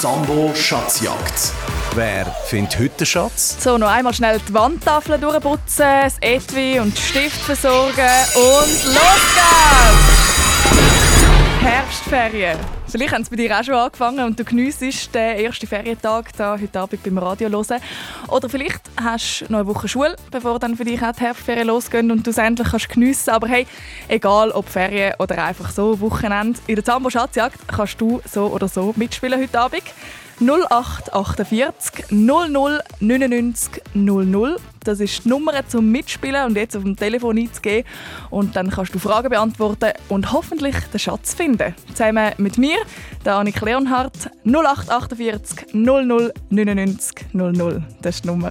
Zambo Schatzjagd. Wer findet heute den Schatz? So, noch einmal schnell die Wandtafel durchputzen, das Etui und den Stift versorgen und los geht's! Herbstferien. Vielleicht haben sie bei dir auch schon angefangen und du geniessest den ersten Ferientag da heute Abend beim Radio hören. Oder vielleicht hast du noch eine Woche Schule, bevor dann für dich auch die Herbstferien losgehen und du es endlich kannst geniessen Aber hey, egal ob Ferien oder einfach so Wochenende, in der Zambo Schatzjagd kannst du so oder so mitspielen heute Abend. 0848 00 99 00. Das ist die Nummer zum Mitspielen und jetzt auf dem Telefon einzugehen. Und dann kannst du Fragen beantworten und hoffentlich den Schatz finden. Zusammen mit mir, der Annik Leonhardt, 0848 00 99 00. Das ist die Nummer.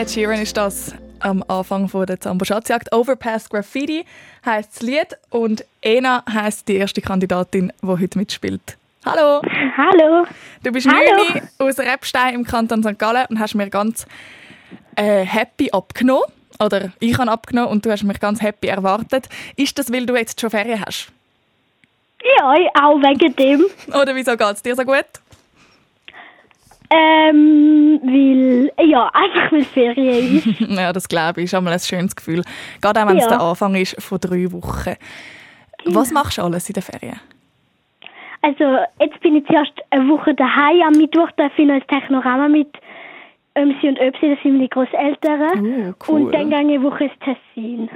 Ed Sheeran ist das am Anfang von der Zambo Schatzjagd. Overpass Graffiti heißt das Lied und Ena heißt die erste Kandidatin, die heute mitspielt. Hallo! Hallo! Du bist Hallo. aus Repstein im Kanton St. Gallen und hast mir ganz äh, happy abgenommen. Oder ich habe abgenommen und du hast mich ganz happy erwartet. Ist das, weil du jetzt schon Ferien hast? Ja, auch wegen dem. Oder wieso geht es dir so gut? Ähm, weil, ja, einfach weil Ferien ist. ja, das glaube ich. Ist einmal ein schönes Gefühl. Gerade auch, wenn es Ja. der Anfang ist von drei Wochen. Was machst du alles in den Ferien? Also, jetzt bin ich zuerst eine Woche daheim. Am Mittwoch darf ich noch ins Technorama mit Ömsi und Öpsi, das sind meine Großeltern. Oh, cool. Und dann gehe ich eine Woche ins Tessin.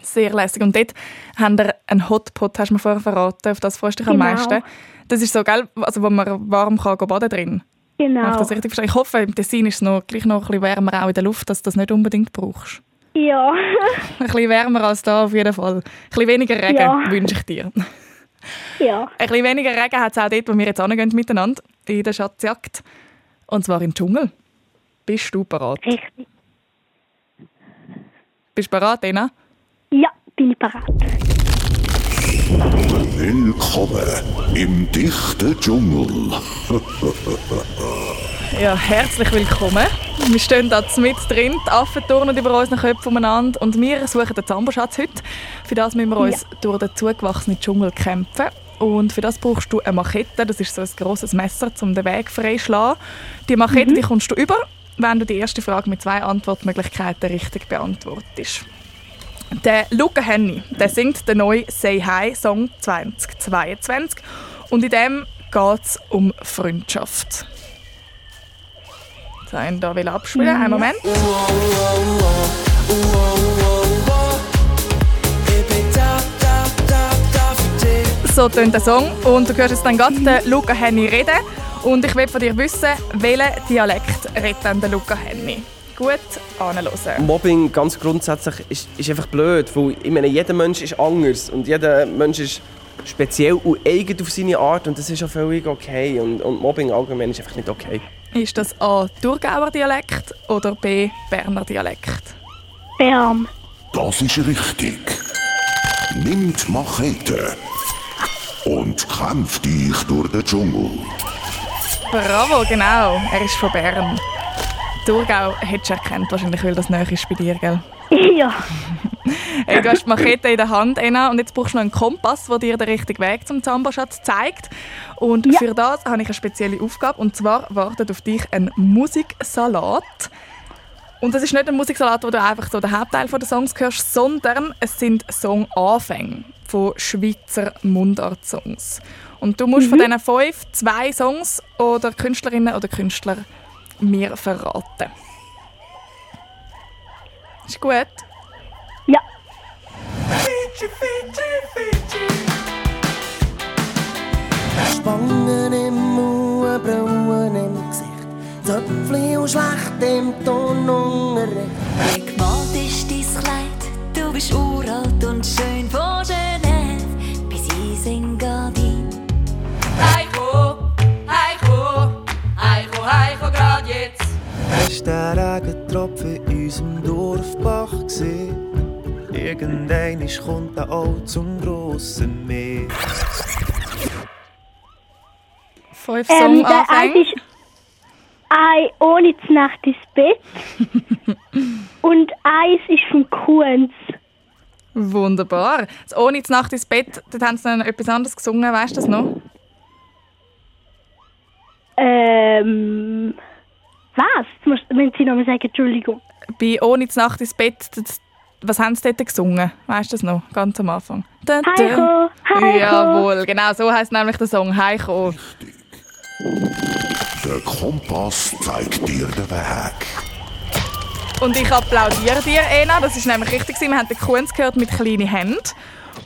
Sehr lässig. Und dort haben wir einen Hotpot, hast du mir vorher verraten. Auf das freust du dich am Genau. meisten. Das ist so, gell, also, wo man warm kann baden drin. Habe ich Genau. das richtig verstanden? Ich hoffe, im Tessin ist es noch, gleich noch ein bisschen wärmer auch in der Luft, dass du das nicht unbedingt brauchst. Ja. Ein bisschen wärmer als da auf jeden Fall. Ein bisschen weniger Regen Ja. wünsche ich dir. ja. Ein bisschen weniger Regen hat es auch dort, wo wir jetzt hingehen miteinander, in der Schatzjagd. Und zwar im Dschungel. Bist du bereit? Richtig. Bist du bereit, Ena? Ja, bin ich parat. Willkommen im dichten Dschungel. Ja, herzlich willkommen. Wir stehen da mit drin, die Affen turnen über unseren Köpfen umeinander und wir suchen den Zamberschatz heute. Für das müssen wir uns durch den zugewachsenen Dschungel kämpfen. Und für das brauchst du eine Machete, das ist so ein grosses Messer, um den Weg freischlagen. Die Machete die kommst du über, wenn du die erste Frage mit zwei Antwortmöglichkeiten richtig beantwortest. Der Luca Henny, der singt den neuen Say Hi Song 2022 und in dem geht es um Freundschaft. So, ich da will abspielen. Einen Moment. So tönt der Song und du hörst jetzt dann gerade den Luca Henny reden und ich will von dir wissen, welchen Dialekt redet denn der Luca Henny? Gut anhören. Mobbing ganz grundsätzlich ist, ist einfach blöd, weil ich meine, jeder Mensch ist anders und jeder Mensch ist speziell und eigen auf seine Art und das ist auch völlig okay und, und Mobbing allgemein ist einfach nicht okay. Ist das A. Thurgauer Dialekt oder B. Berner Dialekt? Bern. Das ist richtig. Nimmt Machete und kämpft dich durch den Dschungel. Bravo, genau. Er ist von Bern. Thurgau hättest du erkannt, wahrscheinlich, weil das näher ist bei dir, gell? Ja. Hey, du hast die Machete in der Hand, Ena, und jetzt brauchst du noch einen Kompass, der dir den richtigen Weg zum Zamberschatz zeigt. Und Ja. für das habe ich eine spezielle Aufgabe, und zwar wartet auf dich ein Musiksalat. Und das ist nicht ein Musiksalat, wo du einfach so den Hauptteil der Songs hörst, sondern es sind Songanfänge von Schweizer Mundart-Songs. Und du musst von diesen fünf zwei Songs oder Künstlerinnen oder Künstler mir verraten. Ist gut? Ja. Spangen im Mund, Brauen im Gesicht, Zöpfli und schlecht im Ton ungerecht. Wie gemalt ist dein Kleid? Du bist uralt und schön von Genève bis Isengadin. Hast der Regentropfen in unserem Dorfbach gesehen? Irgendein kommt er auch zum grossen Meer. Fünf Ähm, der ist ein ohne die Nacht ins Bett. Und eins ist vom Kunz. Wunderbar. Das «Ohne die Nacht ins Bett», dort haben sie dann etwas anderes gesungen, weißt du das noch? Ähm. Was? Jetzt Wenn Sie nochmal sagen, Entschuldigung. Bei «Ohne die Nacht ins Bett», das, was haben sie dort gesungen? Weißt du das noch? Ganz am Anfang. Heiko, Heiko. Jawohl, genau so heißt nämlich der Song «Heiko». Der Kompass zeigt dir den Weg. Und ich applaudiere dir, Ena. Das ist nämlich richtig. gewesen. Wir haben den Kunz gehört mit «Kleine Hände»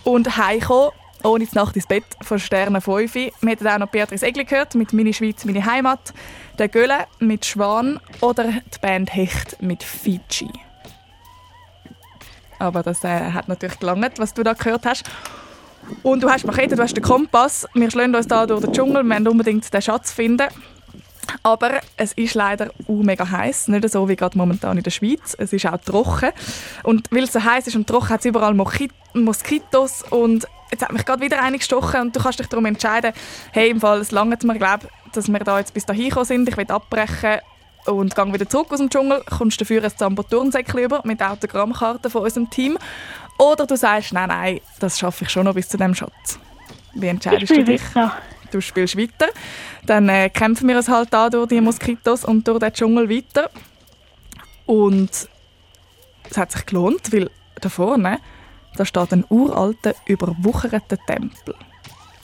und «Heiko» ohne die Nacht ins Bett von Sterne 5. Wir hätten auch noch Beatrice Egli gehört mit «Meine Schweiz, meine Heimat», der Gölle mit «Schwan» oder die Band «Hecht» mit «Fiji». Aber das äh, hat natürlich gelangt, was du da gehört hast. Und du hast Machete, du hast den Kompass. Wir schlagen uns da durch den Dschungel. Wir wollen unbedingt den Schatz finden. Aber es ist leider uh, mega heiß, nicht so wie gerade momentan in der Schweiz. Es ist auch trocken. Und weil es so heiß ist und trocken, hat es überall Mochi- Moskitos. Und jetzt hat mich gerade wieder eine gestochen und du kannst dich darum entscheiden, hey, im Fall, es langt mir, glaube dass wir da jetzt bis dahin gekommen sind. Ich will abbrechen und gehe wieder zurück aus dem Dschungel. Kommst dafür ein Zambo-Turnsäckchen über mit Autogrammkarten von unserem Team. Oder du sagst, nein, nein, das schaffe ich schon noch bis zu dem Schatz. Wie entscheidest du dich? Du spielst weiter. Dann äh, kämpfen wir uns halt da durch die Moskitos und durch den Dschungel weiter. Und es hat sich gelohnt, weil da vorne da steht ein uralter, überwucherter Tempel.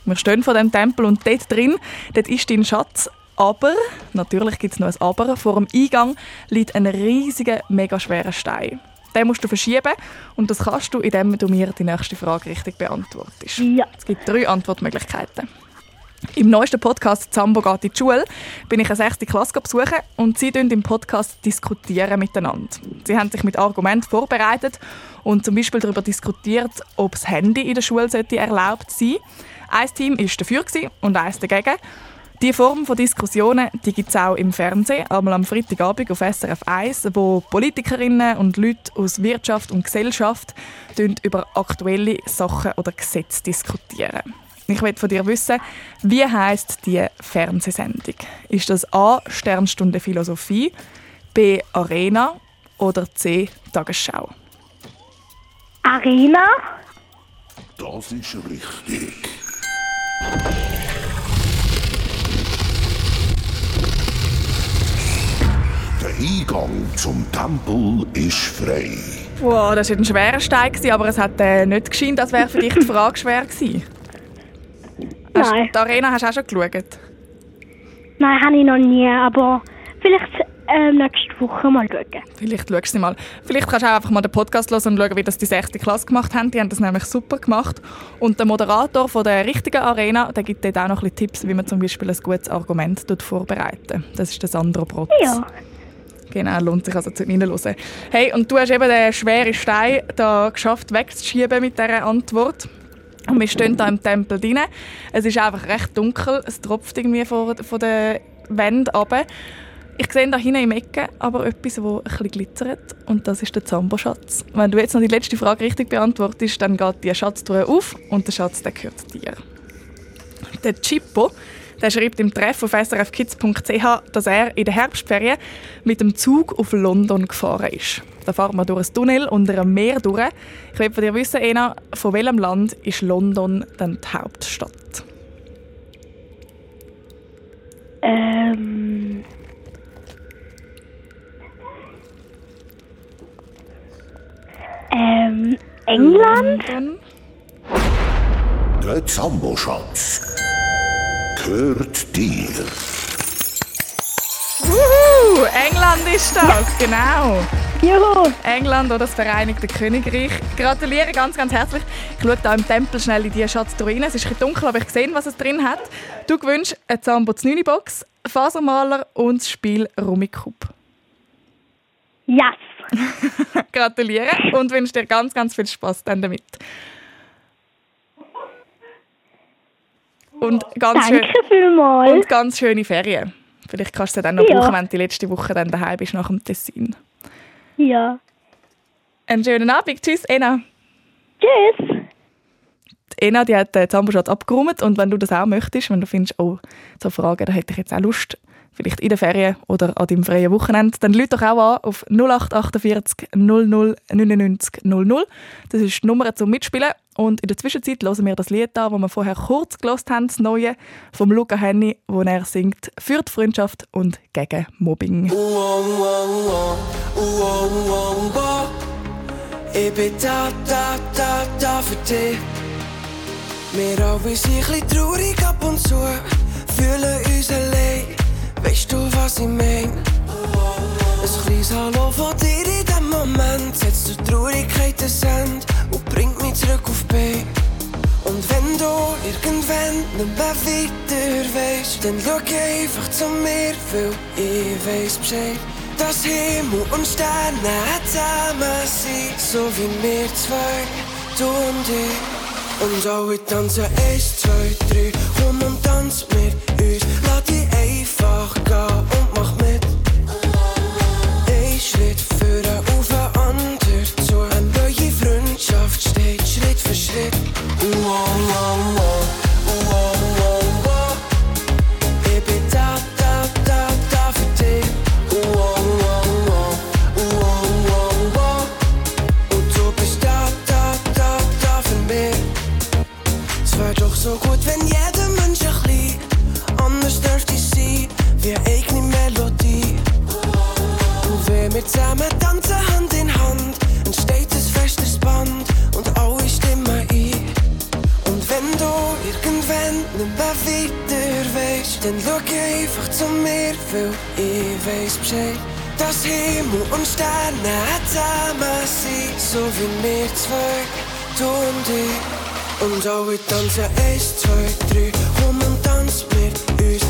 Wir stehen vor dem Tempel und dort drin, dort ist dein Schatz. Aber, natürlich gibt es noch ein Aber, vor dem Eingang liegt ein riesiger, mega schwerer Stein. Den musst du verschieben und das kannst du, indem du mir die nächste Frage richtig beantwortest. Ja. Es gibt drei Antwortmöglichkeiten. Im neuesten Podcast «Zambo geht in die Schule» bin ich eine sechste Klasse besuchen und sie diskutieren im Podcast diskutieren miteinander. Sie haben sich mit Argumenten vorbereitet und zum Beispiel darüber diskutiert, ob das Handy in der Schule sollte erlaubt sein Ein Team war dafür und eins dagegen. Diese Form von Diskussionen gibt es auch im Fernsehen, einmal am Freitagabend auf SRF 1, wo Politikerinnen und Leute aus Wirtschaft und Gesellschaft über aktuelle Sachen oder Gesetze diskutieren. Ich will von dir wissen, wie heißt die Fernsehsendung? Ist das A. Sternstunde Philosophie, B. Arena oder C. Tagesschau? Arena? Das ist richtig. Der Eingang zum Tempel ist frei. Wow, das war ein schwerer Stein, gewesen, aber es hat äh, nicht geschienen, als wäre für dich die Frage schwer gewesen. Hast, Nein. Die Arena hast du auch schon geschaut? Nein, habe ich noch nie, aber vielleicht ähm, nächste Woche mal schauen. Vielleicht schaust du mal. Vielleicht kannst du auch einfach mal den Podcast hören und schauen, wie das die 6. Klasse gemacht haben. Die haben das nämlich super gemacht. Und der Moderator von der richtigen Arena, der gibt dort auch noch ein bisschen Tipps, wie man zum Beispiel ein gutes Argument vorbereiten Das ist der Sandro Brotz. Ja. Genau, lohnt sich also zu reinhören. Hey, und du hast eben den schweren Stein da geschafft wegzuschieben mit dieser Antwort. Und wir stehen da im Tempel drin. Es ist einfach recht dunkel. Es tropft irgendwie von, von der Wand runter. Ich sehe da hinten im Ecken aber etwas, das bisschen glitzert. Und das ist der Zambo-Schatz. Wenn du jetzt noch die letzte Frage richtig beantwortest, dann geht die Schatztruhe auf und der Schatz der gehört dir. Der Chippo der schreibt im Treff auf srfkids.ch, dass er in der Herbstferien mit dem Zug auf London gefahren ist. Da fahren wir durch ein Tunnel unter einem Meer durch. Ich will von dir wissen, Ena, von welchem Land ist London dann die Hauptstadt? Ähm. Ähm, England? London. Der Zambo-Schatz gehört dir. Wuhu, England ist das, genau. Juhu! England oder das Vereinigte Königreich. Gratuliere ganz, ganz herzlich. Ich schaue hier im Tempel schnell in die Schatztruhe rein. Es ist ein dunkel, aber ich sehe, was es drin hat. Du gewünschst eine Zambo 9 Box, Fasermaler und das Spiel Rummikub. Yes! Gratuliere und wünsche dir ganz, ganz viel Spaß dann damit. Und ganz, schön, Danke vielmals. und ganz schöne Ferien. Vielleicht kannst du sie dann noch Ja. brauchen, wenn du die letzte Woche dann daheim bist nach dem Tessin. Ja. Einen schönen Abend. Tschüss, Ena. Tschüss! Die Ena die hat den Zamboschatz abgeräumt und wenn du das auch möchtest, wenn du findest, oh, so Fragen, da hätte ich jetzt auch Lust, vielleicht in der Ferien oder an deinem freien Wochenende, dann lüt doch auch an auf 0848 00 99 00. Das ist die Nummer zum Mitspielen. Und in der Zwischenzeit hören wir das Lied an, das wir vorher kurz gelost haben, das neue vom Luca Henny, wo er singt für die Freundschaft und gegen Mobbing. Ich bin da, da, da, da für dich. Wir alle sind ein bisschen traurig ab und zu, fühlen uns allein. Du, was ich mein? Ein kleines Hallo von dir in dem Moment setzt die Traurigkeit ein Ende und bringt mich zurück auf B. Und wenn du irgendwann nicht mehr weiter weißt, dann schau einfach zu mir, weil ich weiß Bescheid. Dass Himmel und Sterne zusammen sind, so wie wir zwei, du und ich. Und alle tanzen eins, zwei, drei, komm und tanz mit uns. Dann schau einfach zu mir, weil ich weiß Bescheid. Dass Himmel und Sterne zusammen sind, so wie wir zwei, du und ich. Und alle tanzen eins, zwei, drei, komm und tanz mit uns.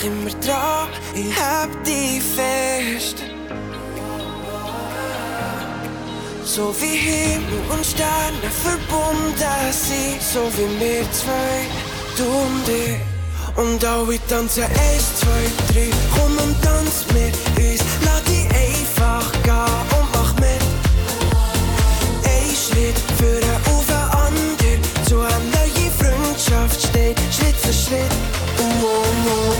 Denk immer dran, ich hab dich fest. So wie Himmel und Sterne verbunden sind, so wie wir zwei, du und ich. Und alle tanzen eins, zwei, drei, komm und tanz mit uns, lass dich einfach gehen und mach mit. Ein Schritt führen auf den anderen, zu einer neuen Freundschaft steht Schritt für Schritt. Oh, oh. Oh,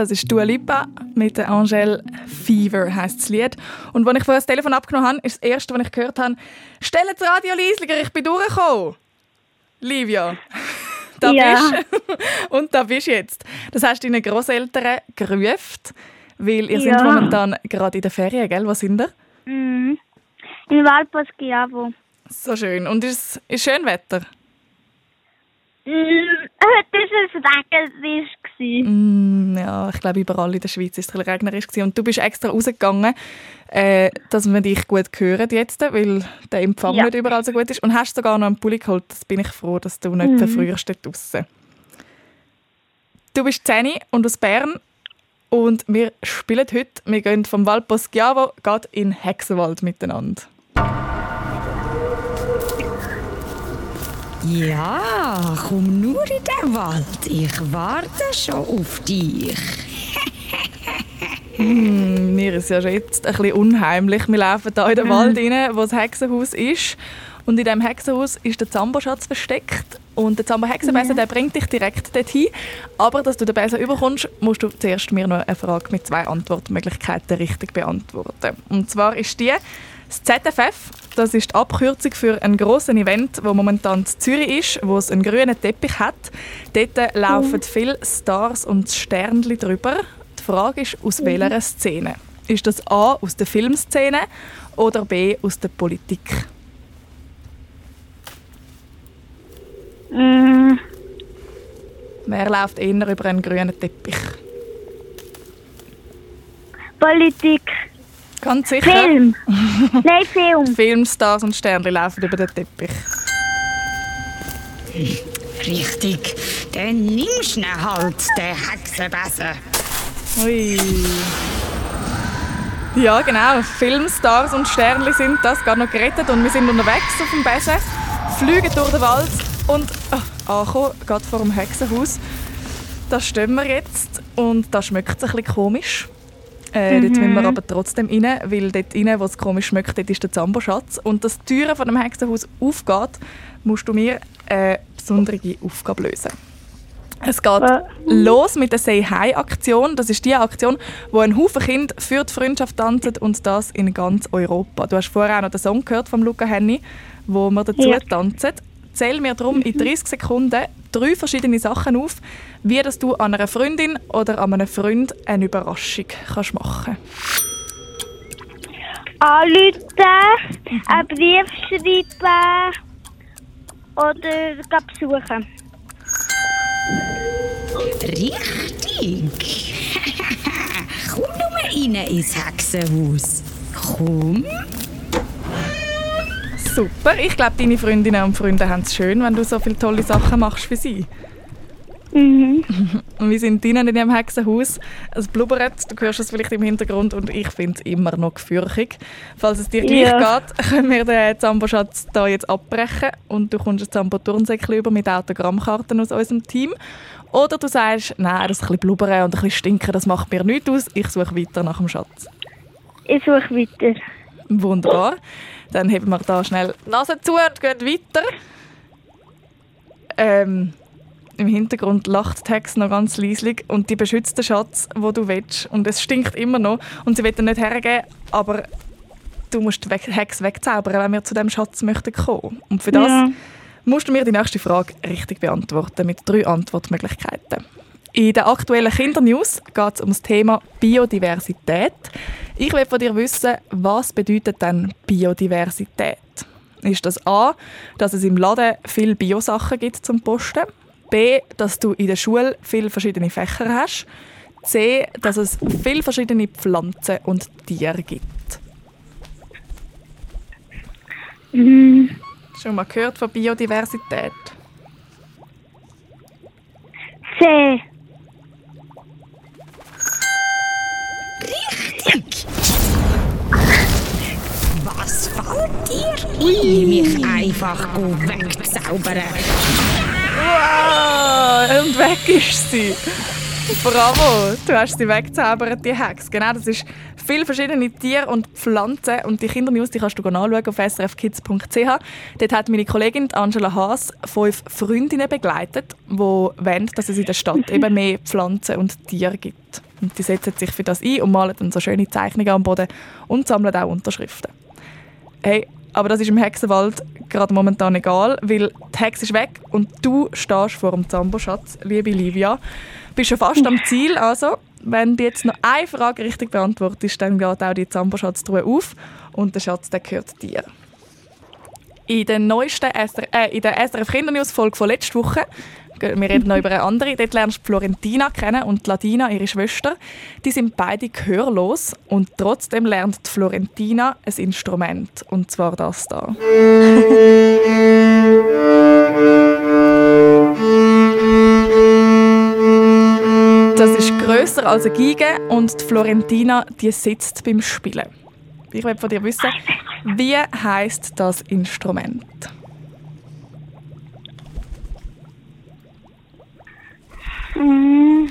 Das ist Dua Lipa mit der Angèle Fever heisst das Lied. Und als ich vorher das Telefon abgenommen habe, ist das erste, was ich gehört habe, «Stellt das Radio leislicher, ich bin durchgekommen!» Livia, da Ja. bist Und da bist du jetzt. Das hast du deinen Großeltern gerufen, weil ihr Ja. seid momentan gerade in der Ferien, gell? Wo sind ihr? Mhm. In Valpas Giavo. So schön. Und ist es schön Wetter? Heute war es regnerisch. Mm, ja, ich glaube, überall in der Schweiz war es ein regnerisch. Und du bist extra rausgegangen, äh, dass wir dich gut hören jetzt, weil der Empfang Ja. nicht überall so gut ist. Und hast sogar noch einen Pulli geholt. Das bin ich froh, dass du nicht Mhm. verfrühst dort draussen. Du bist Zeni und aus Bern und wir spielen heute, wir gehen vom geht in Hexenwald miteinander. Ja, komm nur in den Wald. Ich warte schon auf dich. Hm, mir ist ja schon jetzt ein bisschen unheimlich. Wir laufen hier in den. Wald rein, wo das Hexenhaus ist. Und in diesem Hexenhaus ist der Zamboschatz versteckt. Und der Zambo-Hexenbesen der bringt dich direkt dorthin. Aber dass du den Besen überkommst, musst du zuerst mir noch eine Frage mit zwei Antwortmöglichkeiten richtig beantworten. Und zwar ist die, das ZFF, das ist die Abkürzung für ein grosses Event, wo momentan in Zürich ist, wo es einen grünen Teppich hat. Dort laufen viele Stars und Sternchen drüber. Die Frage ist, aus Mhm. welcher Szene? Ist das A aus der Filmszene oder B aus der Politik? Mm, Wer läuft eher über einen grünen Teppich? Politik. Ganz sicher. Film. Nein, Film. Filmstars und Sternchen laufen über den Teppich. Richtig. Dann nimmst du ihn halt, den Hexenbesen. Ui. Ja, genau. Filmstars und Sternchen sind das gerade noch gerettet und wir sind unterwegs auf dem Besen, fliegen durch den Wald und oh, ankommen, gerade vor dem Hexenhaus. Da stehen wir jetzt und da schmeckt es ein bisschen komisch. Äh, Dort Mhm. müssen wir aber trotzdem rein, weil dort rein, wo es komisch schmeckt, dort ist der Zamboschatz. Und dass die Türe von dem Hexenhaus aufgeht, musst du mir eine besondere Aufgabe lösen. Es geht los mit der Say Hi Aktion. Das ist die Aktion, wo ein Haufen Kinder für die Freundschaft tanzen und das in ganz Europa. Du hast vorher auch noch den Song gehört von Luca Henny, wo wir dazu Ja. tanzen. Zähl mir darum in 30 Sekunden drei verschiedene Sachen auf, wie dass du an einer Freundin oder an einem Freund eine Überraschung kannst machen Anrufen, einen Brief schreiben oder besuchen. Richtig. Komm nur rein ins Hexenhaus. Komm. Super, ich glaube, deine Freundinnen und Freunde haben es schön, wenn du so viele tolle Sachen machst für sie. Mhm. Und wir sind drinnen in diesem Hexenhaus. Es blubbert, du hörst es vielleicht im Hintergrund und ich finde es immer noch gefürchtig. Falls es dir gleich Ja. geht, können wir den Zambo-Schatz hier jetzt abbrechen und du kommst ein Zambo-Turnsäckchen über mit Autogrammkarten aus unserem Team. Oder du sagst, nein, das ein bisschen blubbern und ein bisschen stinken, das macht mir nichts aus, ich suche weiter nach dem Schatz. Ich suche weiter. Wunderbar. Dann heben wir da schnell die Nase zu und gehen weiter. Ähm, Im Hintergrund lacht die Hex noch ganz leislich und die beschützt den Schatz, wo du willst. Und es stinkt immer noch und sie will ihn nicht hergeben, aber du musst die Hex wegzaubern, wenn wir zu dem Schatz möchten kommen. Und für das Ja. musst du mir die nächste Frage richtig beantworten mit drei Antwortmöglichkeiten. In der aktuellen Kindernews geht es um das Thema Biodiversität. Ich will von dir wissen, was bedeutet denn Biodiversität? Ist das A, dass es im Laden viele Biosachen gibt zum Posten? B, dass du in der Schule viele verschiedene Fächer hast? C, dass es viele verschiedene Pflanzen und Tiere gibt? Mhm. Schon mal gehört von Biodiversität? C. Was fällt dir ein, mich einfach wegzaubern? Wow, und weg ist sie. Bravo, du hast sie weggezaubert, die Hex. Genau, das ist viele verschiedene Tiere und Pflanzen und die Kindernews die kannst du nachschauen auf srfkids.ch. Dort hat meine Kollegin Angela Haas fünf Freundinnen begleitet, die wollen, dass es in der Stadt eben mehr Pflanzen und Tiere gibt. Und die setzen sich für das ein und malen dann so schöne Zeichnungen am Boden und sammeln auch Unterschriften. Hey, aber das ist im Hexenwald gerade momentan egal, weil die Hex ist weg und du stehst vor dem Zambo-Schatz, liebe Livia. Bist schon fast am Ziel, also wenn du jetzt noch eine Frage richtig beantwortest, dann geht auch die Zambo-Schatztruhe auf und der Schatz der gehört dir. In der neuesten SR, äh, in der SRF Kindernews Folge von letzter Woche, wir reden noch über eine andere, dort lernst du Florentina kennen und die Ladina, ihre Schwester. Die sind beide gehörlos und trotzdem lernt die Florentina ein Instrument, und zwar das da. Das ist grösser als eine Geige und die Florentina die sitzt beim Spielen. Ich will von dir wissen, wie heißt das Instrument? Mm,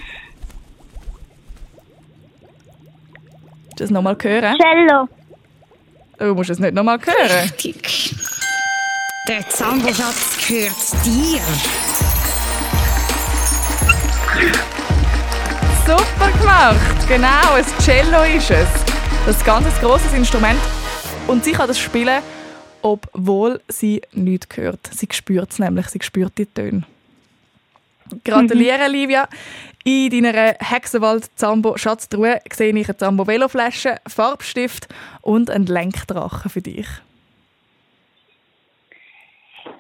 das nochmal hören? Cello. Du musst es nicht nochmal hören. Richtig. Der Zamboschatz gehört dir. Super gemacht! Genau, ein Cello ist es. Das ist ein ganz grosses Instrument. Und sie kann das spielen, obwohl sie nichts hört. Sie spürt es nämlich, sie spürt die Töne. Gratuliere, Livia. In deiner Hexenwald-Zambo-Schatztruhe sehe ich eine Zambo-Veloflasche, Farbstift und einen Lenkdrachen für dich.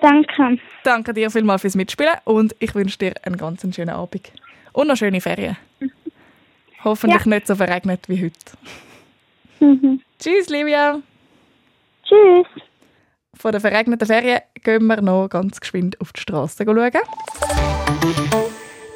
Danke. Danke dir vielmals fürs Mitspielen und ich wünsche dir einen ganz schönen Abend. Und noch schöne Ferien. Hoffentlich nicht so verregnet wie heute. Mhm. Tschüss, Livia. Tschüss. Von der verregneten Ferien gehen wir noch ganz geschwind auf die Straße schauen.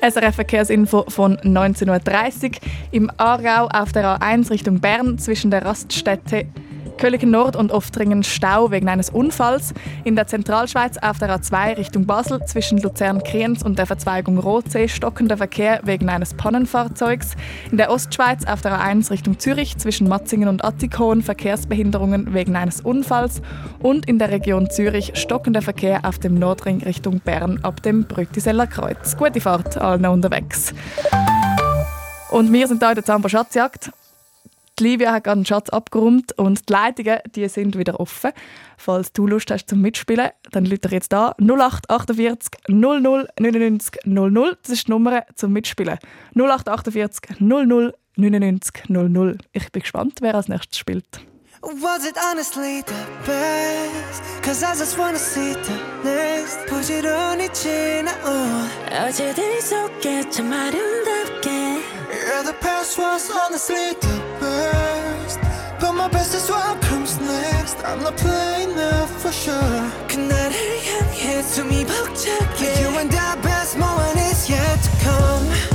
SRF Verkehrsinfo von 19.30 Uhr. Im Aargau auf der A1 Richtung Bern zwischen der Raststätte Köligen Nord und Oftringen Stau wegen eines Unfalls. In der Zentralschweiz auf der A2 Richtung Basel zwischen Luzern-Kriens und der Verzweigung Rotsee stockender Verkehr wegen eines Pannenfahrzeugs. In der Ostschweiz auf der A1 Richtung Zürich zwischen Matzingen und Attikon Verkehrsbehinderungen wegen eines Unfalls. Und in der Region Zürich stockender Verkehr auf dem Nordring Richtung Bern ab dem Brütiseller Kreuz. Gute Fahrt allen unterwegs. Und wir sind in der Zambo Schatzjagd. Die Livia hat gerade einen Schatz abgeräumt und die Leitungen die sind wieder offen. Falls du Lust hast zum Mitspielen, dann lüter jetzt da 0848 00 99 00. Das ist die Nummer zum Mitspielen. 0848 00 99 00. Ich bin gespannt, wer als nächstes spielt. Was it honestly the best? Cause I just wanna see the next 부지런히 지나온 어제들 속에 참 아름답게 Yeah, the past was honestly the best But my best is what comes next I'm not playing now for sure 그날을 향해 숨이 벅차게 You and the best moment is yet to come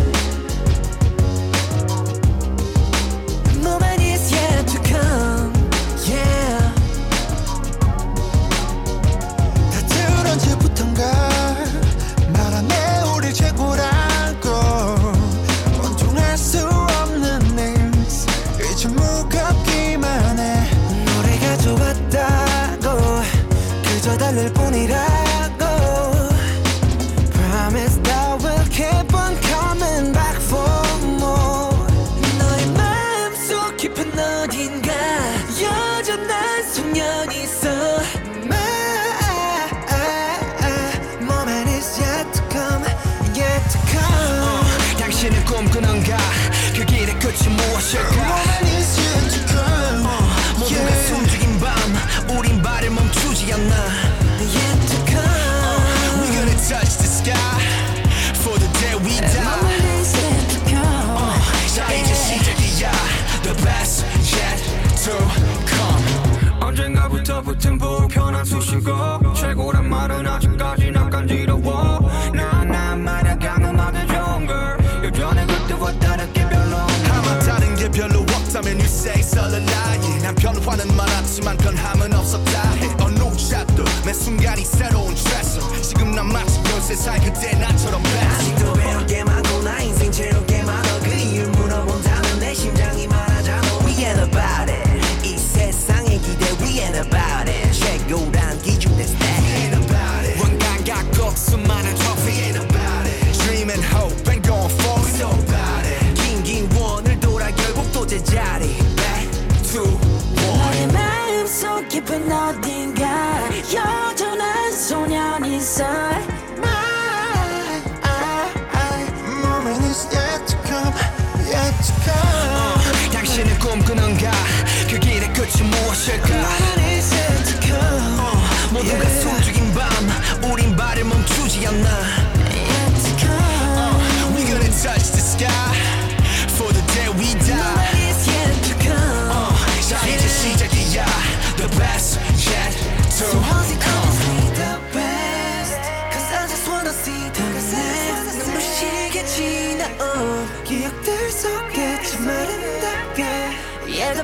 I could I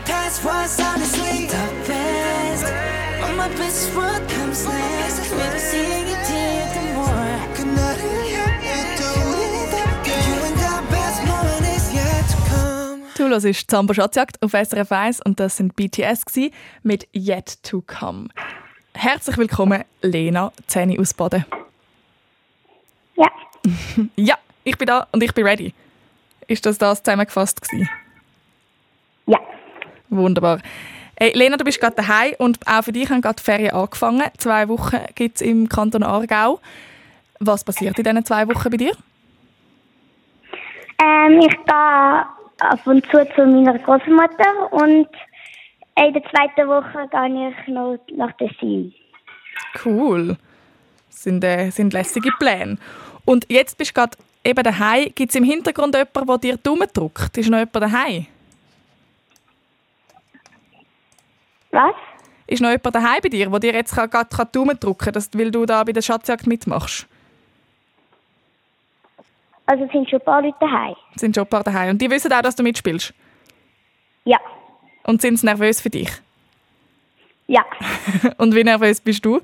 past was honestly the best. All my best work comes last. Maybe seeing you did the more. Du hörst ist Zamba Schatzjagd auf SRF 1 und das sind BTS mit Yet To Come. Herzlich willkommen, Lena Zähne aus Baden. Ja. ja, ich bin da und ich bin ready. Ist das das zusammengefasst gewesen? Ja. Wunderbar. Hey, Lena, du bist gerade daheim und auch für dich haben gerade die Ferien angefangen. Zwei Wochen gibt es im Kanton Aargau. Was passiert in diesen zwei Wochen bei dir? Ähm, ich gehe ab und zu zu meiner Großmutter und in der zweiten Woche gehe ich noch nach Tessin. Cool. Das sind, äh, sind lässige Pläne. Und jetzt bist du gerade eben daheim. Gibt es im Hintergrund jemanden, der dir die Daumen drückt? Ist noch jemand daheim? Was? Ist noch jemand daheim bei dir, der dir jetzt gerade die Daumen drücken kann, weil du da bei der Schatzjagd mitmachst? Also sind schon ein paar Leute daheim. Sind schon ein paar daheim. Und die wissen auch, dass du mitspielst? Ja. Und sind sie nervös für dich? Ja, Und wie nervös bist du?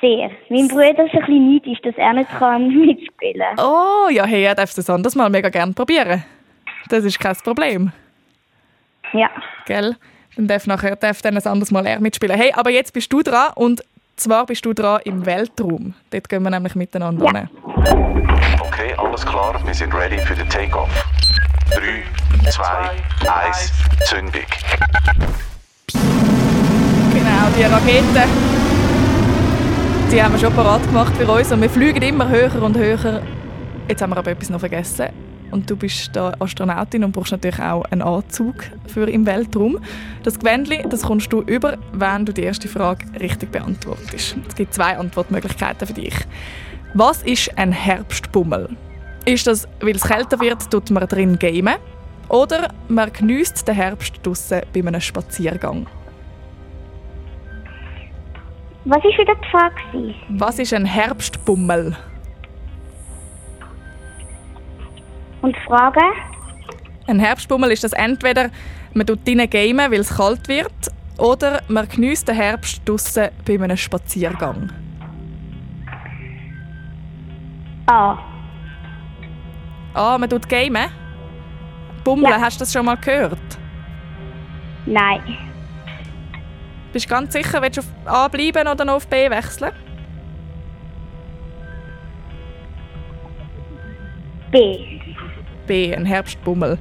sehr. Mein Bruder ist ein bisschen neidisch, dass er nicht kann mitspielen kann. Oh, ja, hey, er darf das anders mal mega gerne probieren. Das ist kein Problem. Ja. Gell? Dann darf nachher darf dann ein anderes Mal er mitspielen. Hey, aber jetzt bist du dran und zwar bist du dran im Weltraum. Dort gehen wir nämlich miteinander hin. Okay, alles klar, wir sind ready für den Takeoff. 3, 2, 1, Zündung. Genau, die Raketen, die haben wir schon parat gemacht für uns und wir fliegen immer höher und höher. Jetzt haben wir aber etwas noch vergessen. Und du bist da Astronautin und brauchst natürlich auch einen Anzug für im Weltraum. Das Gewändli, das kommst du über, wenn du die erste Frage richtig beantwortest. Es gibt zwei Antwortmöglichkeiten für dich. Was ist ein Herbstbummel? Ist das, weil es kälter wird, tut man drin gamen? Oder man genießt den Herbst draussen bei einem Spaziergang? Was war wieder die Frage? Was ist ein Herbstbummel? Und die Frage? Ein Herbstbummel ist das entweder man tut drinnen gamen, weil es kalt wird, oder man genießt den Herbst draussen bei einem Spaziergang. A. Ah, man tut gamen? Bummeln, hast du das schon mal gehört? Nein. Bist du ganz sicher, willst du auf A bleiben oder noch auf B wechseln? B. B, ein Herbstbummel.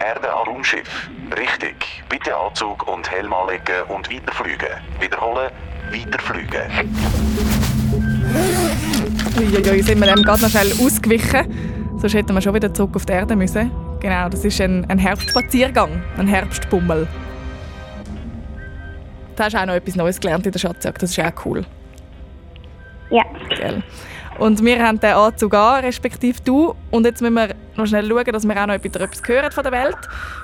Erde an Raumschiff. Richtig. Bitte Anzug und Helm anlegen und weiterfliegen. Wiederholen, weiterfliegen. Uiuiui, sind wir dem gerade noch schnell ausgewichen. Sonst hätten wir schon wieder zurück auf die Erde müssen. Genau, das ist ein, ein Herbstspaziergang, ein Herbstbummel. Da hast du auch noch etwas Neues gelernt in der Schatzjagd, das ist auch cool. Ja. Gell? Und wir haben den Anzug an, respektive du. Und jetzt müssen wir noch schnell schauen, dass wir auch noch etwas hören von der Welt.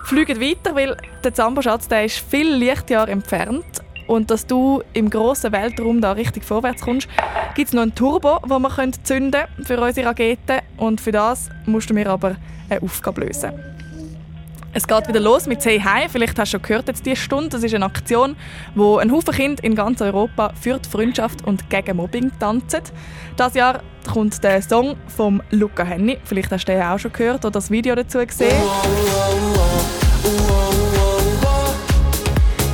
Fliegen weiter, weil der Zambo-Schatz ist viel Lichtjahre entfernt. Und dass du im grossen Weltraum da richtig vorwärts kommst, gibt es noch einen Turbo, den wir zünden können für unsere Raketen. Und für das musst du mir aber eine Aufgabe lösen. Es geht wieder los mit «Say Hi». Vielleicht hast du schon gehört jetzt diese Stunde. Das ist eine Aktion, wo ein Haufen Kinder in ganz Europa für die Freundschaft und gegen Mobbing tanzen. Das Jahr kommt der Song von Luca Henny. Vielleicht hast du den auch schon gehört oder das Video dazu gesehen.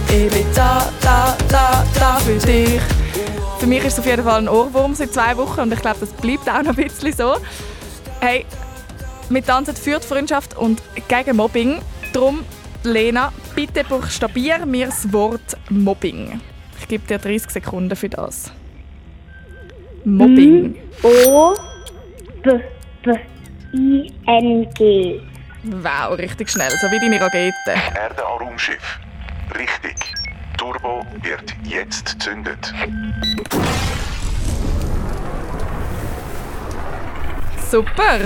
Ich bin da, da, da, da für. Für mich ist es auf jeden Fall ein Ohrwurm seit zwei Wochen und ich glaube, das bleibt auch noch ein bisschen so. Hey, wir tanzen für Freundschaft und gegen Mobbing. Darum, Lena, bitte buchstabier mir das Wort Mobbing. Ich gebe dir 30 Sekunden für das. Mobbing. O. B. B. I. N. G. Wow, richtig schnell, so wie deine Rakete. Erde an Raumschiff. Richtig. Turbo wird jetzt zündet. Super!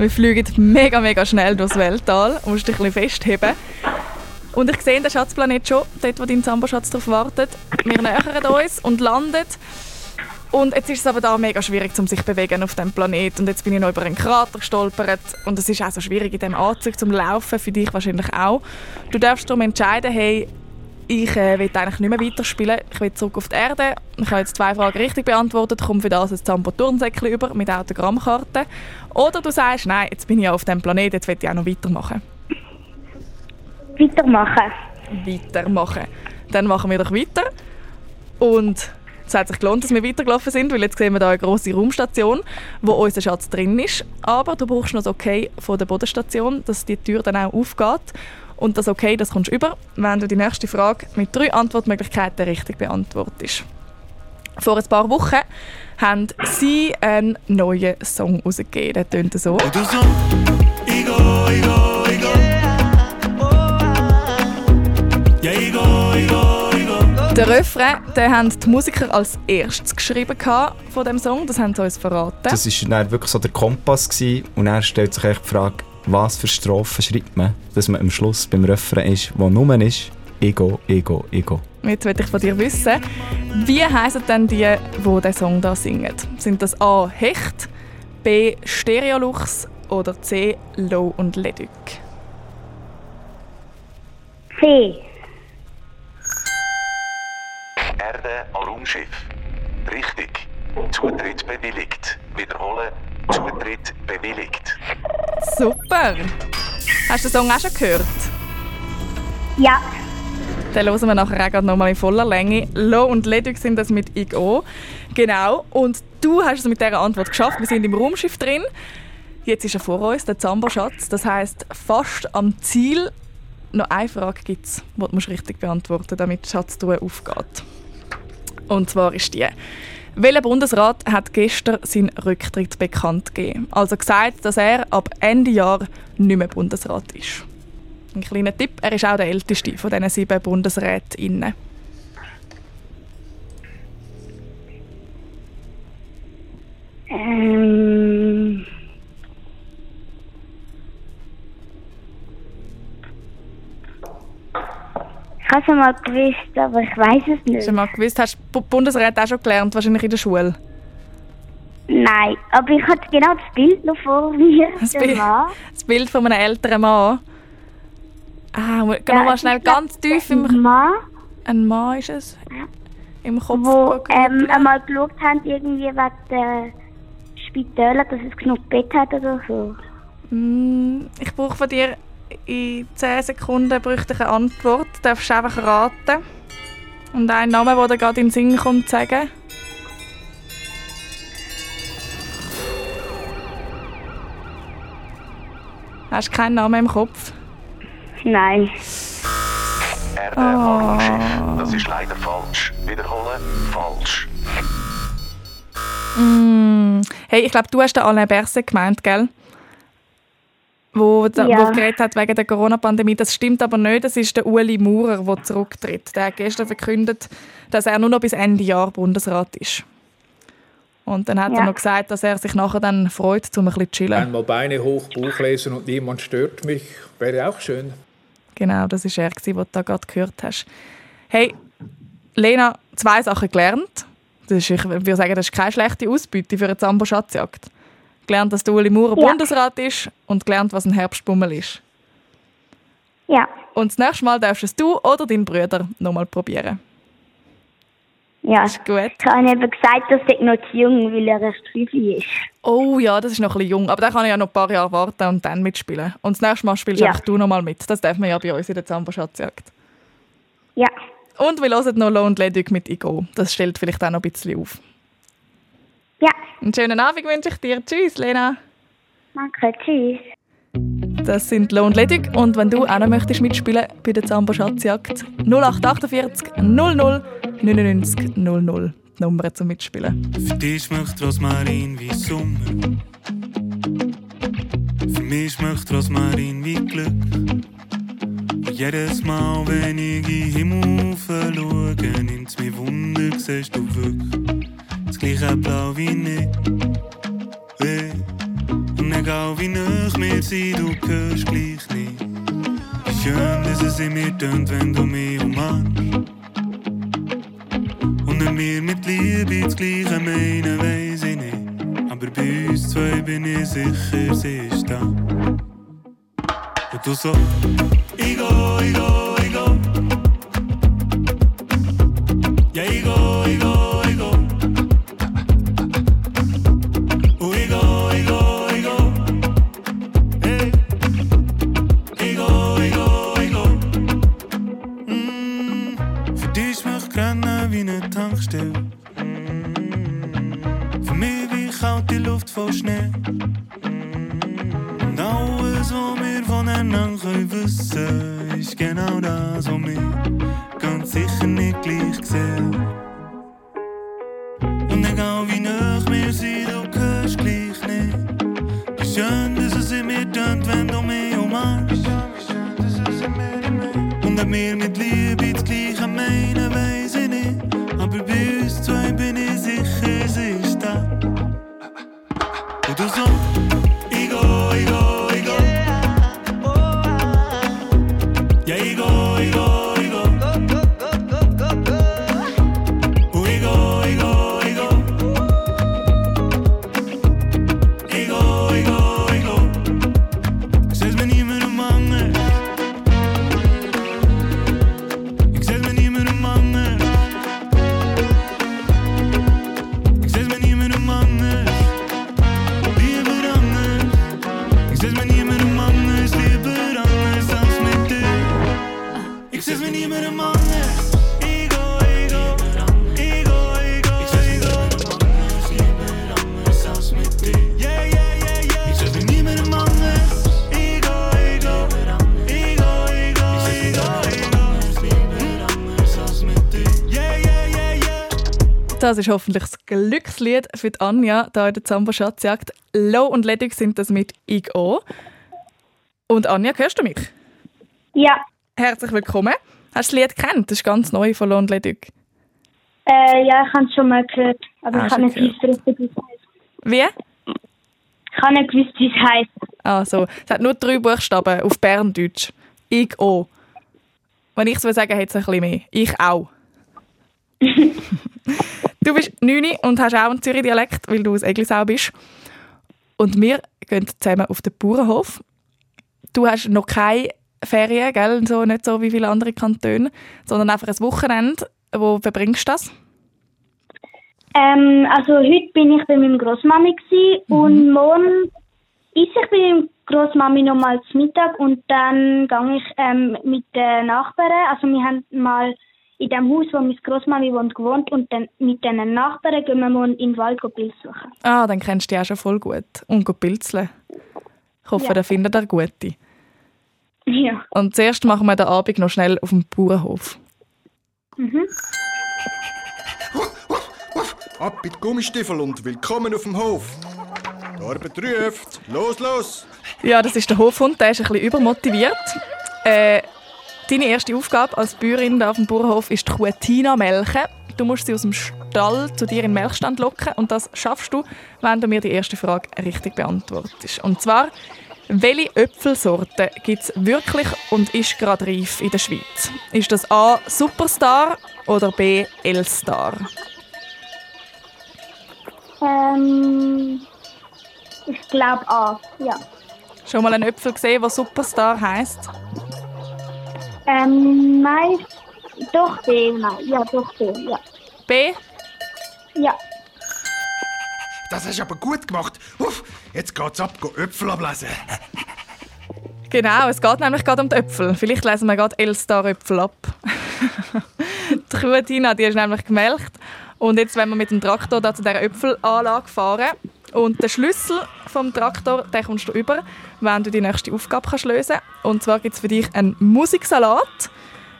Wir fliegen mega, mega schnell durchs Weltall. Du musst dich ein bisschen festheben. Und ich sehe den Schatzplanet schon, dort wo dein Zambo-Schatz drauf wartet. Wir nähern uns und landen Und jetzt ist es aber da mega schwierig, um sich bewegen auf dem Planet. Und jetzt bin ich noch über einen Krater gestolpert. Und es ist auch so schwierig in diesem Anzug zum Laufen, für dich wahrscheinlich auch. Du darfst darum entscheiden, hey, ich äh, will eigentlich nicht mehr weiterspielen. Ich will zurück auf die Erde. Ich habe jetzt zwei Fragen richtig beantwortet, komme für das ein Zambo-Turnsäckchen über mit Autogrammkarten. Oder du sagst, nein, jetzt bin ich ja auf dem Planet, jetzt will ich auch noch weitermachen. Weitermachen. Weitermachen. Dann machen wir doch weiter. Und es hat sich gelohnt, dass wir weitergelaufen sind, weil jetzt sehen wir hier eine grosse Raumstation, wo unser Schatz drin ist. Aber du brauchst noch das Okay von der Bodenstation, dass die Tür dann auch aufgeht. Und das Okay, das kommst du über, wenn du die nächste Frage mit drei Antwortmöglichkeiten richtig beantwortest. Vor ein paar Wochen haben sie einen neuen Song herausgegeben. Der tönt so. Der Refrain, den haben die Musiker als erstes geschrieben von dem Song. Das haben sie uns verraten. Das war wirklich so der Kompass. Gewesen. Und er stellt sich echt die Frage, was für Strophen schreibt man, dass man am Schluss beim Refrain ist, wo nur ist Ego, Ego, Ego. Jetzt möchte ich von dir wissen, wie heißen denn die, die diesen Song da singen? Sind das A. Hecht, B. Stereolux oder C. Low und Leduc? C. Erde an Raumschiff. Richtig. Zutritt bewilligt. Wiederholen. Zutritt bewilligt. Super! Hast du den Song auch schon gehört? Ja. Den hören wir nachher auch noch mal in voller Länge. Lo und Leduc sind das mit IGO. Genau. Und du hast es mit dieser Antwort geschafft. Wir sind im Raumschiff drin. Jetzt ist er vor uns, der Zambo-Schatz. Das heisst, fast am Ziel. Noch eine Frage gibt es, die du richtig beantworten musst, damit die Schatztruhe aufgeht. Und zwar ist die. Welcher Bundesrat hat gestern seinen Rücktritt bekannt gegeben? Also gesagt, dass er ab Ende Jahr nicht mehr Bundesrat ist. Ein kleiner Tipp, er ist auch der älteste von diesen sieben Bundesräten. Ähm. Ich habe es mal gewusst, aber ich weiß es nicht. Hast du mal gewusst, hast du Bundesrat auch schon gelernt, wahrscheinlich in der Schule? Nein, aber ich hatte genau das Bild noch vor mir. Das, Mann. das Bild von einem älteren Mann. Ah, geh Ja, noch mal schnell ganz tief im... Ein Mann, Ein Mann ist es. Im Kopf. wo ähm, einmal geschaut haben, irgendwie wegen der Spitäler, dass es genug Bett hat oder so. Mm, Ich brauche von dir in 10 Sekunden bräuchte ich eine Antwort. Du darfst einfach raten. Und einen Namen, der dir gerade in den Sinn kommt, sagen. Hast du keinen Namen im Kopf? Nein. Erde Oh. Raumschiff. Das ist leider falsch. Wiederholen. Falsch. Mm. Hey, ich glaube, du hast den Alain Berset gemeint, gell? Wo, da, Ja. wo geredet hat wegen der Corona-Pandemie. Das stimmt aber nicht. Das ist der Uli Maurer, der zurücktritt. Der hat gestern verkündet, dass er nur noch bis Ende Jahr Bundesrat ist. Und dann hat Ja. er noch gesagt, dass er sich nachher dann freut, um ein bisschen zu chillen. Einmal Beine hoch, Buch lesen und niemand stört mich. Wäre auch schön. Genau, das war er, den du da gerade gehört hast. Hey, Lena, zwei Sachen gelernt. Das ist, ich würde sagen, das ist keine schlechte Ausbeute für eine Zambo-Schatzjagd. Gelernt, dass der Uli Maurer Ja. Bundesrat ist und gelernt, was ein Herbstbummel ist. Ja. Und das nächste Mal darfst es du oder dein Bruder nochmal probieren. Ja. Ist gut. Ich habe eben gesagt, dass er noch zu jung, weil er erst fünf ist. Oh ja, das ist noch ein bisschen jung. Aber da kann ich ja noch ein paar Jahre warten und dann mitspielen. Und das nächste Mal spielst Ja. einfach du nochmal mit. Das darf man ja bei uns in der Zambo-Schatzjagd. Ja. Und wir hören noch Lo und Ledig mit Igo. Das stellt vielleicht auch noch ein bisschen auf. Ja. Einen schönen Abend wünsche ich dir. Tschüss, Lena. Danke, tschüss. Das sind Lo und Ledig. Und wenn du auch noch möchtest mitspielen bei der Zambo Schatzjagd, 0848 00 99 00. Die Nummer zum Mitspielen. Für dich schmeckt Rosmarin wie Sommer. Für mich schmeckt Rosmarin wie Glück. Und jedes Mal, wenn ich in den Himmel schaue, nimmt's mir Wunder, siehst du wirklich das gleiche Blau wie ich. Hey. Und egal wie nah wir sind, du hörst gleich nicht. Wie schön, dass es in mir tönt, wenn du mich umarmst. Und ob wir mit Liebe das Gleiche meinen, weiss ich nicht. Aber bei uns zwei bin ich sicher, sie ist da. Und du so, ich go, ich go, Zet me niet meer om anders. Ik go, ik go. Ik go, ik go, ik go. Liever anders als met u. Yeah, yeah, yeah, yeah. Ik zet me niet meer om anders. Ik go, ik go. Ik go, ik go, ik go, ik go. Liever anders als met u. Yeah, yeah, yeah, yeah. Das ist hoffentlich das Glückslied für die Anja hier in der Zambo Schatzjagd. Low und Ledig sind das mit «Ich auch». Und Anja, hörst du mich? Ja. Herzlich willkommen. Hast du das Lied kennt? Das ist ganz neu von «Low und Ledig». Äh, ja, ich habe es schon mal gehört, aber Ah, ich habe nicht gewusst, wie es heißt. Wie? Ich habe nicht gewusst, wie es heißt. Also, es hat nur drei Buchstaben auf Berndeutsch. «Ich auch». Wenn ich es sagen, hat es ein bisschen mehr. «Ich auch». du bist 9 und hast auch einen Zürich-Dialekt, weil du aus Eglisau bist. Und wir gehen zusammen auf den Bauernhof. Du hast noch keine Ferien, gell? So, nicht so wie viele andere Kantone, sondern einfach ein Wochenende. Wo verbringst du das? Ähm, also heute bin ich bei meinem Großmami gsi und morgen esse ich bei meinem Großmami noch mal zu Mittag und dann gehe ich ähm, mit den Nachbarn. Also wir haben mal in dem Haus, wo meine Großmami wohnt, gewohnt und dann mit den Nachbarn gehen wir morgen in den Wald Pilz suchen. Ah, dann kennst du dich auch schon voll gut. Und go pilzeln. Ich hoffe, Ja. da findet ihr gute. Ja. Und zuerst machen wir den Abend noch schnell auf dem Bauernhof. Mhm. Ab mit Gummistiefel und willkommen auf dem Hof. Die Arbeit ruft. Los, los! Ja, das ist der Hofhund, der ist ein bisschen übermotiviert. Äh, deine erste Aufgabe als Bäuerin auf dem Bauernhof ist die Kuh Tina melken. Du musst sie aus dem Stall zu dir in den Melkstand locken und das schaffst du, wenn du mir die erste Frage richtig beantwortest. Und zwar, welche Äpfelsorte gibt es wirklich und ist gerade reif in der Schweiz? Ist das A. Superstar oder B. Elstar? Ähm, ich glaube A, ja. Schon mal einen Äpfel gesehen, der Superstar heißt? Ähm, nein, doch B, nein, ja, doch B, ja. B? Ja. Das hast du aber gut gemacht. Uff, jetzt geht's ab, go Äpfel ablesen. Genau, es geht nämlich gerade um die Äpfel. Vielleicht lesen wir gerade Elstar-Äpfel ab. die Kuh Tina, die ist nämlich gemelkt. Und jetzt wenn wir mit dem Traktor da zu dieser Äpfelanlage fahren. Und den Schlüssel vom Traktor den kommst du über, wenn du die nächste Aufgabe kannst lösen Und zwar gibt es für dich einen Musiksalat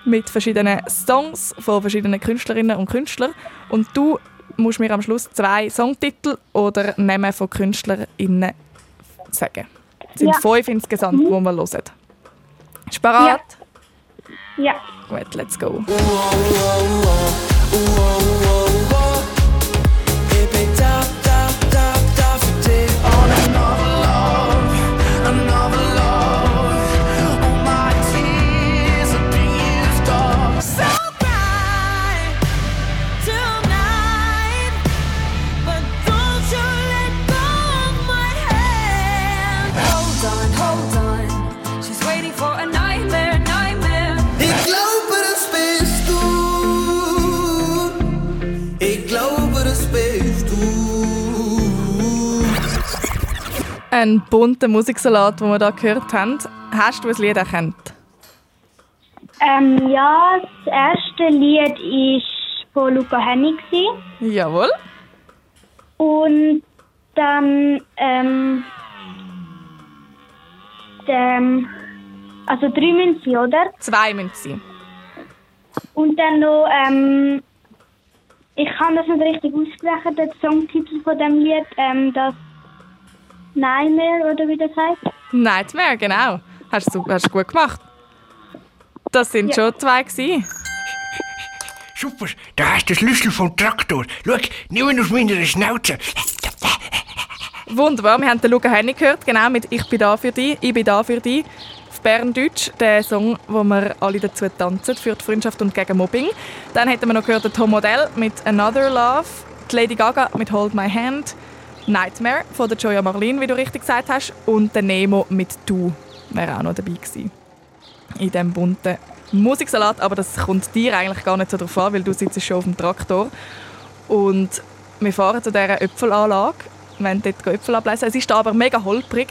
mit verschiedenen Songs von verschiedenen Künstlerinnen und Künstlern. Und du musst mir am Schluss zwei Songtitel oder Namen von KünstlerInnen sagen. Es sind Ja. fünf insgesamt, die wir hören. Bist du bereit? Ja. Gut, let's go. Ich Ein bunter Musiksalat, den wir hier gehört haben. Hast du ein Lied erkannt? Ähm, ja, das erste Lied war von Luca Hennig. Jawohl. Und dann, ähm, dem, also drei sie, oder? Zwei sie. Und dann noch, ähm, ich kann das nicht richtig aussprechen, der Songtitel von dem Lied, ähm, das Nightmare, oder wie das heißt. Nightmare, genau. Hast du hast du gut gemacht. Das sind Ja. schon zwei gewesen. Super, da hast du den Schlüssel vom Traktor. Schau, nimm ihn aus meiner Schnauze. Wunderbar, wir haben den Luca Hennig gehört, genau mit «Ich bin da für dich», «Ich bin da für dich». Auf Berndeutsch, der Song, wo wir alle dazu tanzen, für die Freundschaft und gegen Mobbing. Dann hätten wir noch gehört den Tom Modell mit «Another Love», die Lady Gaga mit «Hold My Hand», «Nightmare» von der Joya Marlene, wie du richtig gesagt hast, und der Nemo mit «Du» wäre auch noch dabei gewesen. In diesem bunten Musiksalat, aber das kommt dir eigentlich gar nicht so drauf an, weil du sitzt schon auf dem Traktor. Und wir fahren zu dieser Äpfelanlage, wenn dort Äpfel ablesen. Es ist aber mega holprig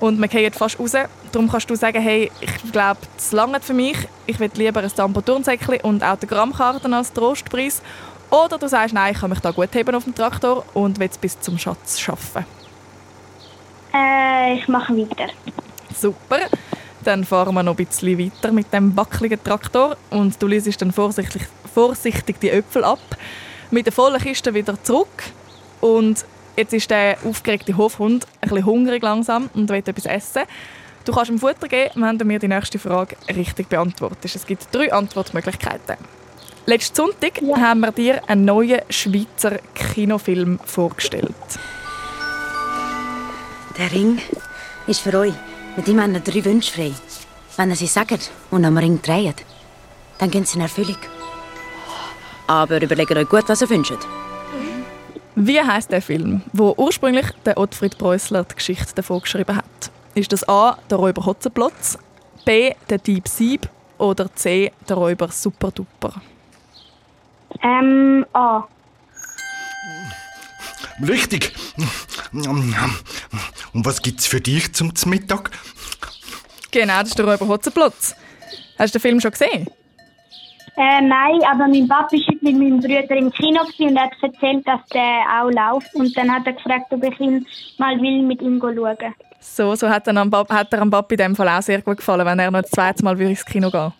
und wir gehen fast raus. Darum kannst du sagen, hey, ich glaube, das langt für mich. Ich will lieber ein Tampo-Turnsäckchen und Autogrammkarten als Trostpreis. Oder du sagst, nein, ich kann mich da gut heben auf dem Traktor und will bis zum Schatz schaffen. Äh, ich mache weiter. Super. Dann fahren wir noch ein bisschen weiter mit dem wackeligen Traktor und du liest dann vorsichtig, vorsichtig die Äpfel ab. Mit der vollen Kiste wieder zurück und jetzt ist der aufgeregte Hofhund ein bisschen hungrig langsam und will etwas essen. Du kannst ihm Futter geben, wenn du mir die nächste Frage richtig beantwortest. Es gibt drei Antwortmöglichkeiten. Letzten Sonntag haben wir dir einen neuen Schweizer Kinofilm vorgestellt. Der Ring ist für euch. Mit ihm haben wir drei Wünsche frei. Wenn ihr sie sagt und am Ring dreht, dann gehen sie in Erfüllung. Aber überlegt euch gut, was ihr wünscht. Wie heißt der Film, wo ursprünglich der Ottfried Preußler die Geschichte davon geschrieben hat? Ist das A. Der Räuber Hotzenplotz, B. Der Dieb Sieb oder C. Der Räuber Superduper? Ähm, A. Richtig. Und was gibt's für dich zum Mittag? Genau, das ist der Räuber Hotzenplotz. Hast du den Film schon gesehen? Äh, nein, aber mein Papa war heute mit meinem Bruder im Kino und hat erzählt, dass der auch läuft. Und dann hat er gefragt, ob ich ihn mal will mit ihm schauen So, so hat, er am Pap- hat er am Papi in dem Fall auch sehr gut gefallen, wenn er noch das zweite Mal würde ins Kino gehen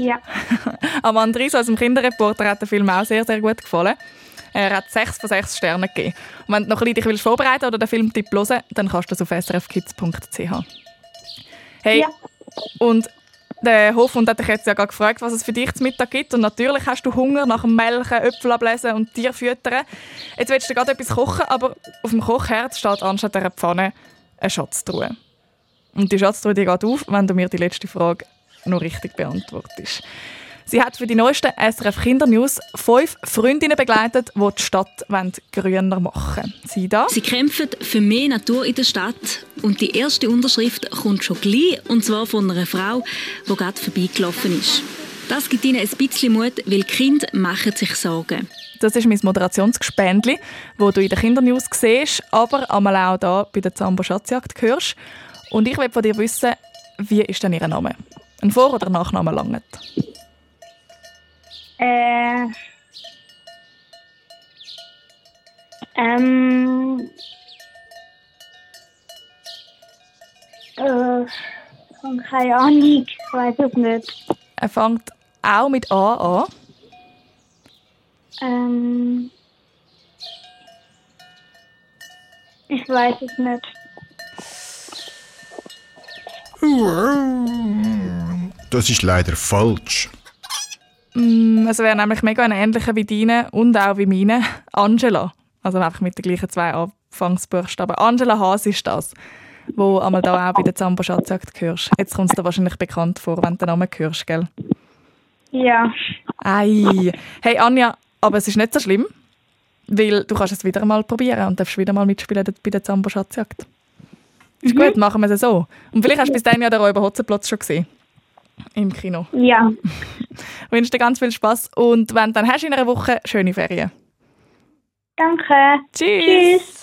Ja. Am Andries aus dem Kinderreporter hat der Film auch sehr, sehr gut gefallen. Er hat sechs von sechs Sternen gegeben. Und wenn du noch ein bisschen dich willst vorbereiten oder den Filmtipp hören dann kannst du das auf srfkids.ch. Hey, und der Hofhund hat dich jetzt ja gerade gefragt, was es für dich zum Mittag gibt. Und natürlich hast du Hunger nach dem Melken, Äpfel ablesen und Tier füttern. Jetzt willst du gerade etwas kochen, aber auf dem Kochherd steht anstatt einer Pfanne eine Schatztruhe. Und die Schatztruhe die geht auf, wenn du mir die letzte Frage noch richtig beantwortest. Sie hat für die neuesten SRF Kindernews fünf Freundinnen begleitet, die die Stadt grüner machen wollen. Sie da? Sie kämpfen für mehr Natur in der Stadt und die erste Unterschrift kommt schon gleich, und zwar von einer Frau, die gerade vorbeigelaufen ist. Das gibt ihnen ein bisschen Mut, weil Kinder machen sich Sorgen. Das ist mein Moderationsgespendli, wo du in den Kindernews siehst, aber einmal auch hier bei der Zambo Schatzjagd hörst. Und ich will von dir wissen, wie ist denn ihr Name? Ein Vor- oder Nachname langt? Äh. Ähm. Äh, ich habe keine Ahnung, ich weiß es nicht. Er fängt auch mit A an. Ähm. Ich weiß es nicht. Das ist leider falsch. Mm, Es wäre nämlich mega ein ähnlicher wie deine und auch wie meine. Angela. Also einfach mit den gleichen zwei Anfangsbuchstaben. Angela Haas ist das, wo einmal da auch bei der Zambo Schatzjagd hörst. Jetzt kommt es dir wahrscheinlich bekannt vor, wenn du den Namen hörst, gell? Ja. Ei. Hey Anja, aber es ist nicht so schlimm, weil du kannst es wieder mal probieren und darfst wieder mal mitspielen bei der Zambo Schatzjagd. Ist gut, machen wir es so. Und vielleicht hast du bis dahin ja den Räuber Hotzenplotz schon gesehen. Im Kino. Ja. Ich wünsche dir ganz viel Spaß und wenn du dann hast in einer Woche, schöne Ferien. Danke. Tschüss.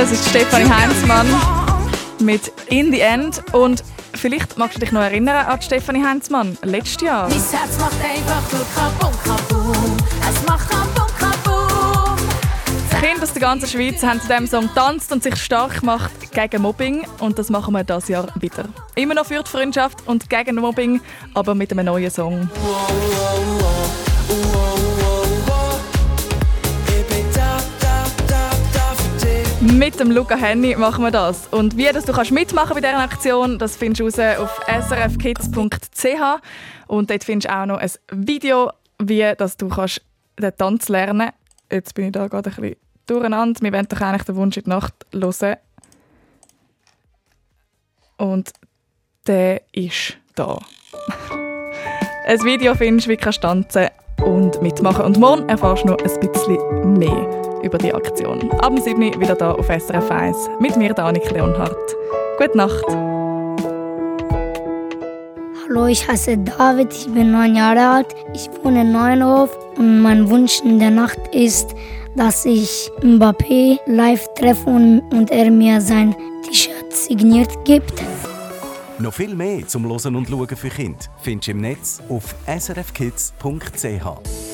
Das ist Stefanie Heinzmann mit In the End. Und vielleicht magst du dich noch erinnern an die Stefanie Heinzmann letztes Jahr. Mein Herz macht einfach nur Kabum, Kabum. Es macht Kabum, Kabum. Kinder aus der ganzen Schweiz haben zu diesem Song getanzt und sich stark gemacht gegen Mobbing. Und das machen wir dieses Jahr wieder. Immer noch für die Freundschaft und gegen Mobbing, aber mit einem neuen Song. Mit dem Luca Henny machen wir das. Und wie das du kannst mitmachen bei dieser Aktion, das findest du raus auf srfkids.ch. Und dort findest du auch noch ein Video, wie dass du kannst den Tanz lernen Jetzt bin ich da gerade ein bisschen durcheinander. Wir wollen doch eigentlich den Wunsch in die Nacht hören. Und der ist da. ein Video findest du, wie du tanzen und mitmachen. Und morgen erfährst du noch ein bisschen mehr über die Aktion. Ab dem 7. Uhr wieder da auf SRF 1 mit mir, Danik Leonhardt. Gute Nacht. Hallo, ich heiße David, ich bin neun Jahre alt. Ich wohne in Neuenhof und mein Wunsch in der Nacht ist, dass ich Mbappé live treffe und, und er mir sein T-Shirt signiert gibt. Noch viel mehr zum Losen und Schauen für Kinder findest du im Netz auf srfkids.ch.